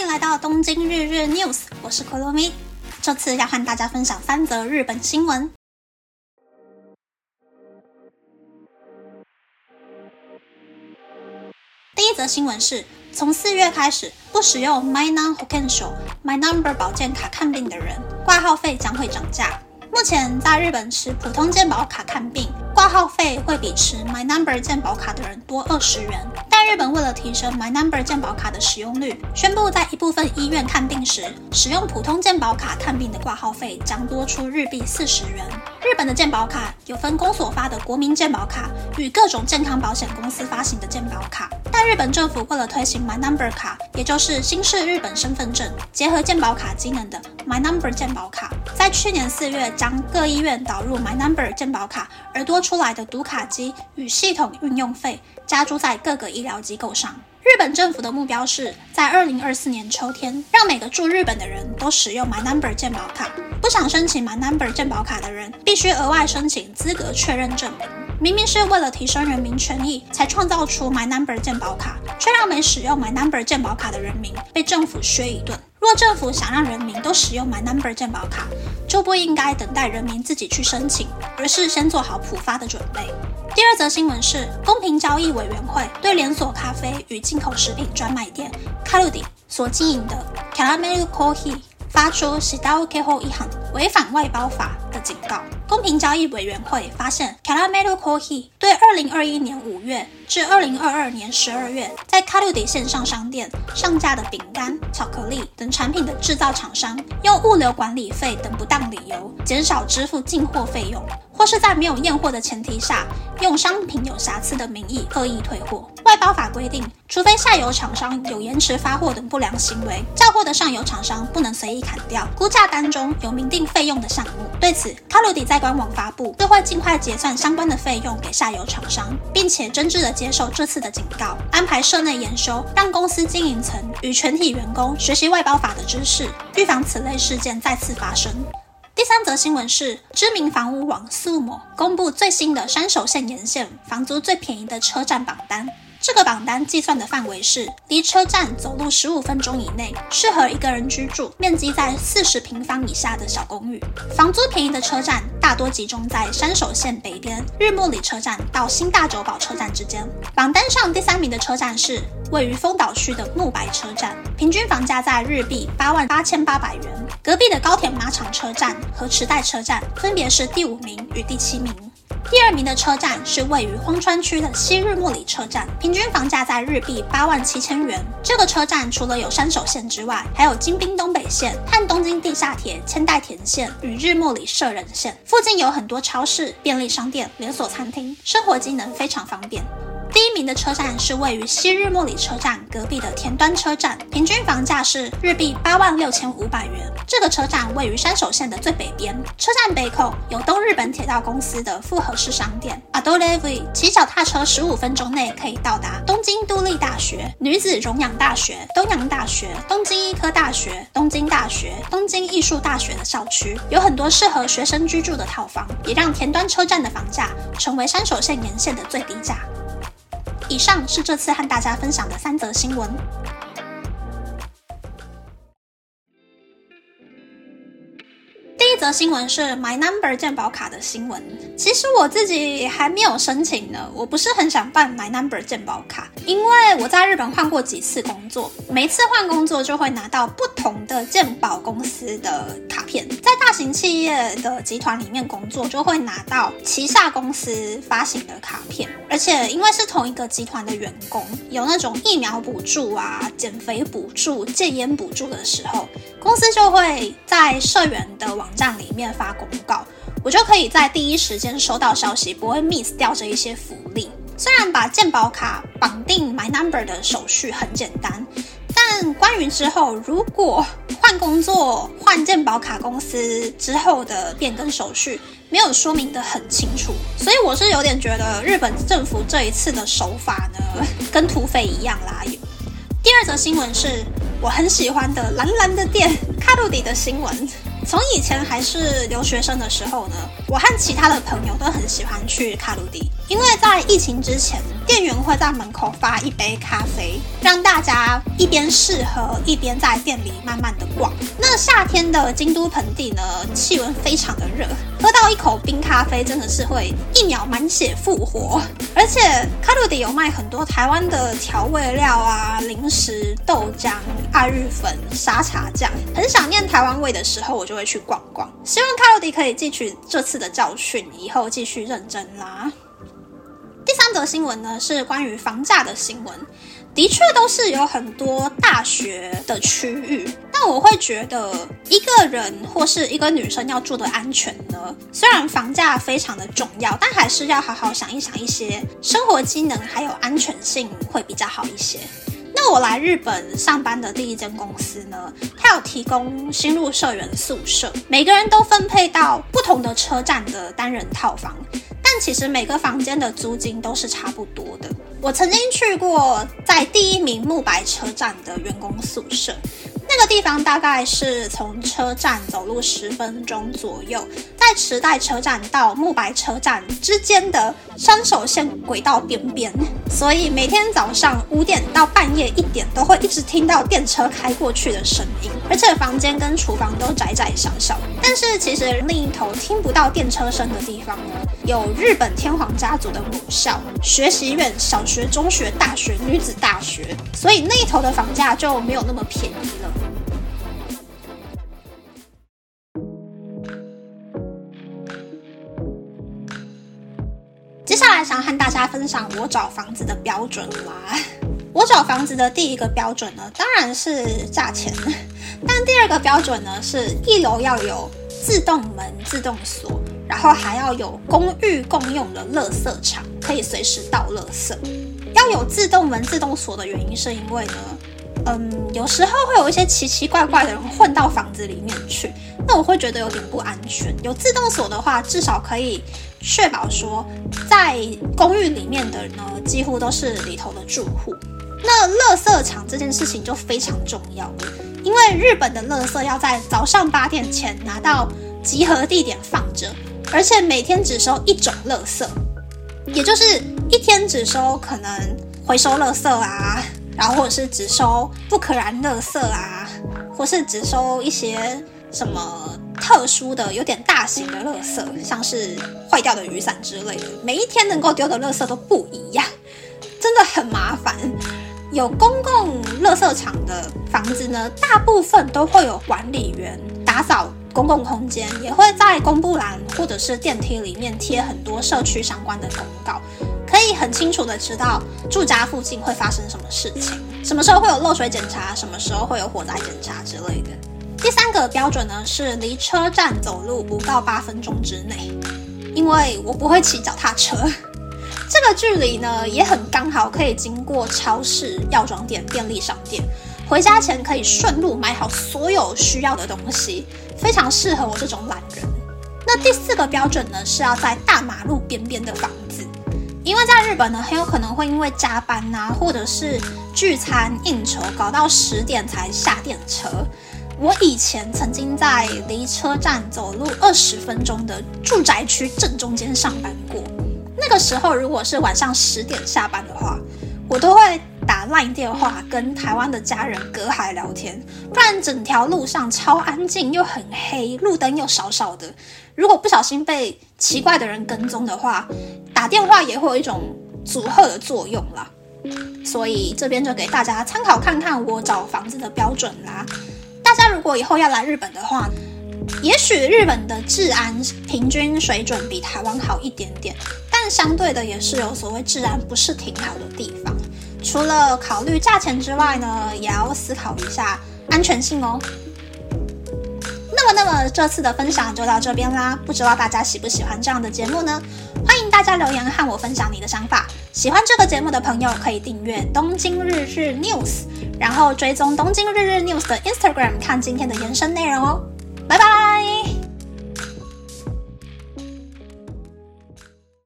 迎来到东京日日 News，我是 Kuromi。这次要和大家分享三则日本新闻。第一则新闻是，从四月开始，不使用 My Num Hokensho My Number 保健卡看病的人，挂号费将会涨价。目前在日本持普通健保卡看病，挂号费会比持 My Number 健保卡的人多二十元。在日本为了提升 My Number 健保卡的使用率，宣布在一部分医院看病时，使用普通健保卡看病的挂号费将多出日币四十元。日本的健保卡有分公所发的国民健保卡与各种健康保险公司发行的健保卡。但日本政府为了推行 My Number 卡，也就是新式日本身份证结合健保卡机能的 My Number 健保卡，在去年四月将各医院导入 My Number 健保卡而多出来的读卡机与系统运用费加注在各个医疗机构上。日本政府的目标是在二零二四年秋天，让每个住日本的人都使用 My Number 健保卡。不想申请 My Number 健保卡的人，必须额外申请资格确认证明。明明是为了提升人民权益才创造出 My Number 健保卡，却让没使用 My Number 健保卡的人民被政府削一顿。若政府想让人民都使用 My Number 健保卡，就不应该等待人民自己去申请，而是先做好普发的准备。第二则新闻是，公平交易委员会对连锁咖啡与进口食品专卖店 Caludi 所经营的 Caramel Coffee 发出 “Shidao k o 一行违反外包法的警告。公平交易委员会发现，Caramel Coffee 对2021年5月至2022年12月在 Kaludi 线上商店上架的饼干、巧克力等产品的制造厂商，用物流管理费等不当理由，减少支付进货费用。或是在没有验货的前提下，用商品有瑕疵的名义恶意退货。外包法规定，除非下游厂商有延迟发货等不良行为，叫货的上游厂商不能随意砍掉估价单中有明定费用的项目。对此，卡鲁迪在官网发布，会尽快结算相关的费用给下游厂商，并且真挚地接受这次的警告，安排社内研修，让公司经营层与全体员工学习外包法的知识，预防此类事件再次发生。第三则新闻是，知名房屋网速某公布最新的山手线沿线房租最便宜的车站榜单。这个榜单计算的范围是离车站走路十五分钟以内，适合一个人居住，面积在四十平方以下的小公寓。房租便宜的车站大多集中在山手线北边日暮里车站到新大久保车站之间。榜单上第三名的车站是位于丰岛区的木白车站，平均房价在日币八万八千八百元。隔壁的高田马场车站和池袋车站分别是第五名与第七名。第二名的车站是位于荒川区的西日暮里车站，平均房价在日币八万七千元。这个车站除了有山手线之外，还有京滨东北线和东京地下铁千代田线与日暮里社人线。附近有很多超市、便利商店、连锁餐厅，生活机能非常方便。第一名的车站是位于西日莫里车站隔壁的田端车站，平均房价是日币八万六千五百元。这个车站位于山手线的最北边，车站北口有东日本铁道公司的复合式商店 Adolevi，骑脚踏车十五分钟内可以到达东京都立大学、女子荣养大学、东洋大学、东京医科大学、东京大学、东京艺术大学的校区，有很多适合学生居住的套房，也让田端车站的房价成为山手线沿线的最低价。以上是这次和大家分享的三则新闻。则新闻是 My Number 健保卡的新闻。其实我自己还没有申请呢，我不是很想办 My Number 健保卡，因为我在日本换过几次工作，每次换工作就会拿到不同的健保公司的卡片。在大型企业的集团里面工作，就会拿到旗下公司发行的卡片，而且因为是同一个集团的员工，有那种疫苗补助啊、减肥补助、戒烟补助的时候，公司就会在社员的网站里面发公告，我就可以在第一时间收到消息，不会 miss 掉这一些福利。虽然把健保卡绑定 My Number 的手续很简单，但关于之后如果换工作、换健保卡公司之后的变更手续，没有说明的很清楚，所以我是有点觉得日本政府这一次的手法呢，跟土匪一样啦。第二则新闻是我很喜欢的蓝蓝的店卡路里的新闻。从以前还是留学生的时候呢，我和其他的朋友都很喜欢去卡路里，因为在疫情之前，店员会在门口发一杯咖啡，让大家一边试喝一边在店里慢慢的逛。那夏天的京都盆地呢，气温非常的热，喝到一口冰咖啡真的是会一秒满血复活。而且卡路迪有卖很多台湾的调味料啊、零食、豆浆、爱玉粉、沙茶酱，很想念台湾味的时候，我就会去逛逛。希望卡路迪可以汲取这次的教训，以后继续认真啦。第三则新闻呢，是关于房价的新闻。的确都是有很多大学的区域，但我会觉得一个人或是一个女生要住的安全呢，虽然房价非常的重要，但还是要好好想一想一些生活机能还有安全性会比较好一些。那我来日本上班的第一间公司呢，它有提供新入社员宿舍，每个人都分配到不同的车站的单人套房，其实每个房间的租金都是差不多的。我曾经去过在第一名木白车站的员工宿舍。那个地方大概是从车站走路十分钟左右，在池袋车站到木白车站之间的山手线轨道边边，所以每天早上五点到半夜一点都会一直听到电车开过去的声音，而且房间跟厨房都窄窄小小。但是其实另一头听不到电车声的地方，有日本天皇家族的母校、学习院、小学、中学、大学、女子大学，所以那一头的房价就没有那么便宜了。接下来想和大家分享我找房子的标准啦。我找房子的第一个标准呢，当然是价钱。但第二个标准呢，是一楼要有自动门、自动锁，然后还要有公寓共用的垃圾场，可以随时倒垃圾。要有自动门、自动锁的原因，是因为呢。嗯，有时候会有一些奇奇怪怪的人混到房子里面去，那我会觉得有点不安全。有自动锁的话，至少可以确保说，在公寓里面的呢，几乎都是里头的住户。那垃圾场这件事情就非常重要，因为日本的垃圾要在早上八点前拿到集合地点放着，而且每天只收一种垃圾，也就是一天只收可能回收垃圾啊。然后或者是只收不可燃垃圾啊，或是只收一些什么特殊的、有点大型的垃圾，像是坏掉的雨伞之类的。每一天能够丢的垃圾都不一样，真的很麻烦。有公共垃圾场的房子呢，大部分都会有管理员打扫公共空间，也会在公布栏或者是电梯里面贴很多社区相关的公告。可以很清楚的知道住家附近会发生什么事情，什么时候会有漏水检查，什么时候会有火灾检查之类的。第三个标准呢是离车站走路不到八分钟之内，因为我不会骑脚踏车，这个距离呢也很刚好可以经过超市、药妆店、便利商店，回家前可以顺路买好所有需要的东西，非常适合我这种懒人。那第四个标准呢是要在大马路边边的房子。因为在日本呢，很有可能会因为加班呐，或者是聚餐应酬，搞到十点才下电车。我以前曾经在离车站走路二十分钟的住宅区正中间上班过。那个时候，如果是晚上十点下班的话，我都会打 LINE 电话跟台湾的家人隔海聊天，不然整条路上超安静又很黑，路灯又少少的。如果不小心被奇怪的人跟踪的话，打电话也会有一种阻吓的作用啦。所以这边就给大家参考看看我找房子的标准啦。大家如果以后要来日本的话，也许日本的治安平均水准比台湾好一点点，但相对的也是有所谓治安不是挺好的地方。除了考虑价钱之外呢，也要思考一下安全性哦。那么，这次的分享就到这边啦。不知道大家喜不喜欢这样的节目呢？欢迎大家留言和我分享你的想法。喜欢这个节目的朋友可以订阅东京日日 News，然后追踪东京日日 News 的 Instagram 看今天的延伸内容哦。拜拜。